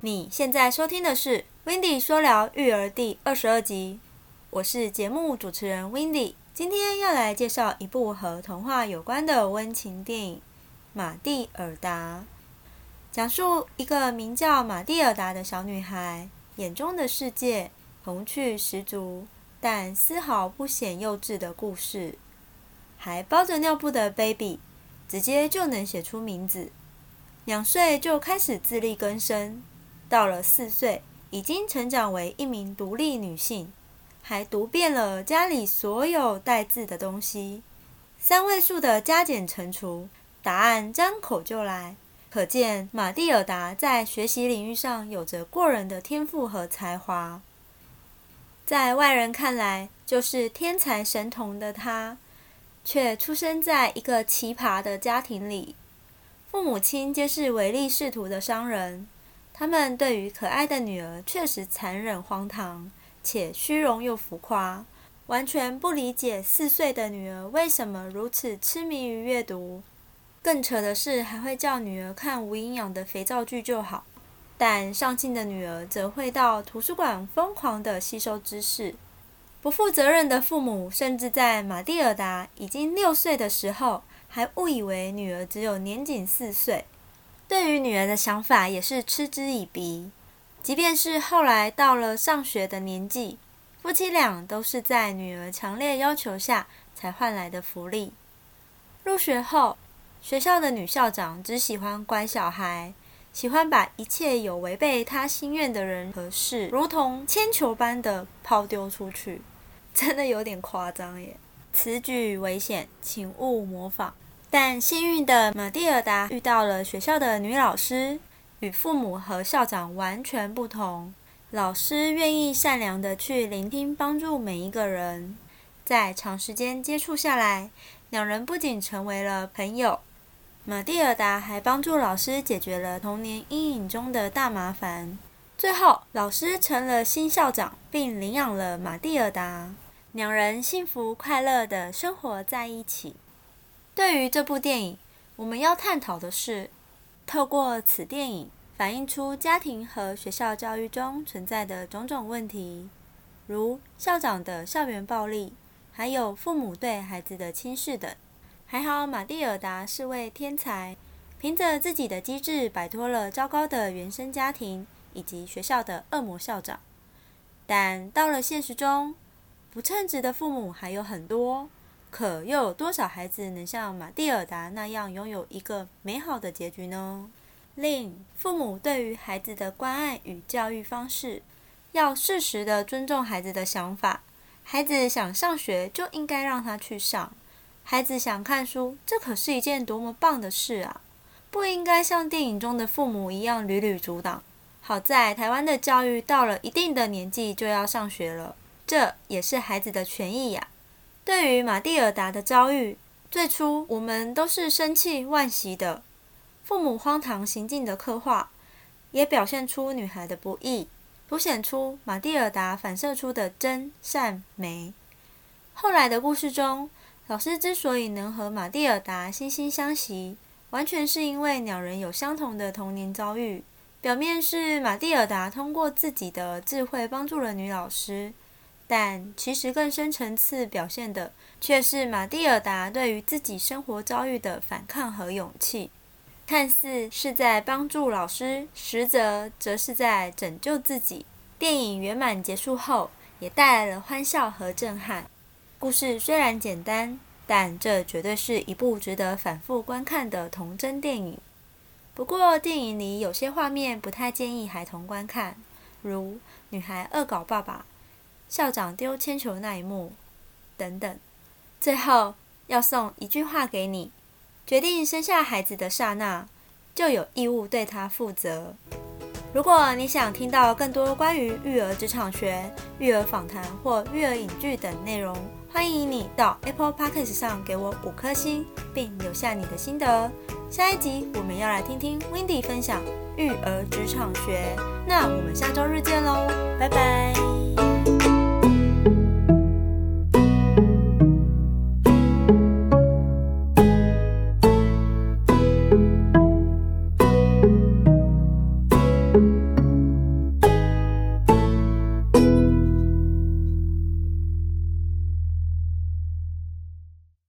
你现在收听的是《Windy 说聊育儿》第二十二集，我是节目主持人 Windy，今天要来介绍一部和童话有关的温情电影《马蒂尔达》，讲述一个名叫马蒂尔达的小女孩眼中的世界，童趣十足，但丝毫不显幼稚的故事。还包着尿布的 baby，直接就能写出名字，两岁就开始自力更生。到了四岁，已经成长为一名独立女性，还读遍了家里所有带字的东西，三位数的加减乘除答案张口就来，可见马蒂尔达在学习领域上有着过人的天赋和才华。在外人看来就是天才神童的她，却出生在一个奇葩的家庭里，父母亲皆是唯利是图的商人。他们对于可爱的女儿确实残忍荒唐，且虚荣又浮夸，完全不理解四岁的女儿为什么如此痴迷于阅读。更扯的是，还会叫女儿看无营养的肥皂剧就好。但上进的女儿则会到图书馆疯狂地吸收知识。不负责任的父母甚至在马蒂尔达已经六岁的时候，还误以为女儿只有年仅四岁。对于女儿的想法也是嗤之以鼻，即便是后来到了上学的年纪，夫妻俩都是在女儿强烈要求下才换来的福利。入学后，学校的女校长只喜欢乖小孩，喜欢把一切有违背她心愿的人和事，如同铅球般的抛丢出去，真的有点夸张耶！此举危险，请勿模仿。但幸运的马蒂尔达遇到了学校的女老师，与父母和校长完全不同。老师愿意善良的去聆听、帮助每一个人，在长时间接触下来，两人不仅成为了朋友，马蒂尔达还帮助老师解决了童年阴影中的大麻烦。最后，老师成了新校长，并领养了马蒂尔达，两人幸福快乐的生活在一起。对于这部电影，我们要探讨的是，透过此电影反映出家庭和学校教育中存在的种种问题，如校长的校园暴力，还有父母对孩子的轻视等。还好马蒂尔达是位天才，凭着自己的机智摆脱了糟糕的原生家庭以及学校的恶魔校长。但到了现实中，不称职的父母还有很多。可又有多少孩子能像马蒂尔达那样拥有一个美好的结局呢？另，父母对于孩子的关爱与教育方式，要适时的尊重孩子的想法。孩子想上学就应该让他去上，孩子想看书，这可是一件多么棒的事啊！不应该像电影中的父母一样屡屡阻挡。好在台湾的教育到了一定的年纪就要上学了，这也是孩子的权益呀。对于马蒂尔达的遭遇，最初我们都是生气惋惜的。父母荒唐行径的刻画，也表现出女孩的不易，凸显出马蒂尔达反射出的真善美。后来的故事中，老师之所以能和马蒂尔达惺惺相惜，完全是因为两人有相同的童年遭遇。表面是马蒂尔达通过自己的智慧帮助了女老师。但其实更深层次表现的，却是马蒂尔达对于自己生活遭遇的反抗和勇气。看似是在帮助老师，实则则是在拯救自己。电影圆满结束后，也带来了欢笑和震撼。故事虽然简单，但这绝对是一部值得反复观看的童真电影。不过，电影里有些画面不太建议孩童观看，如女孩恶搞爸爸。校长丢铅球那一幕，等等。最后要送一句话给你：决定生下孩子的刹那，就有义务对他负责。如果你想听到更多关于育儿职场学、育儿访谈或育儿影剧等内容，欢迎你到 Apple Podcast 上给我五颗星，并留下你的心得。下一集我们要来听听 Wendy 分享育儿职场学。那我们下周日见喽，拜拜。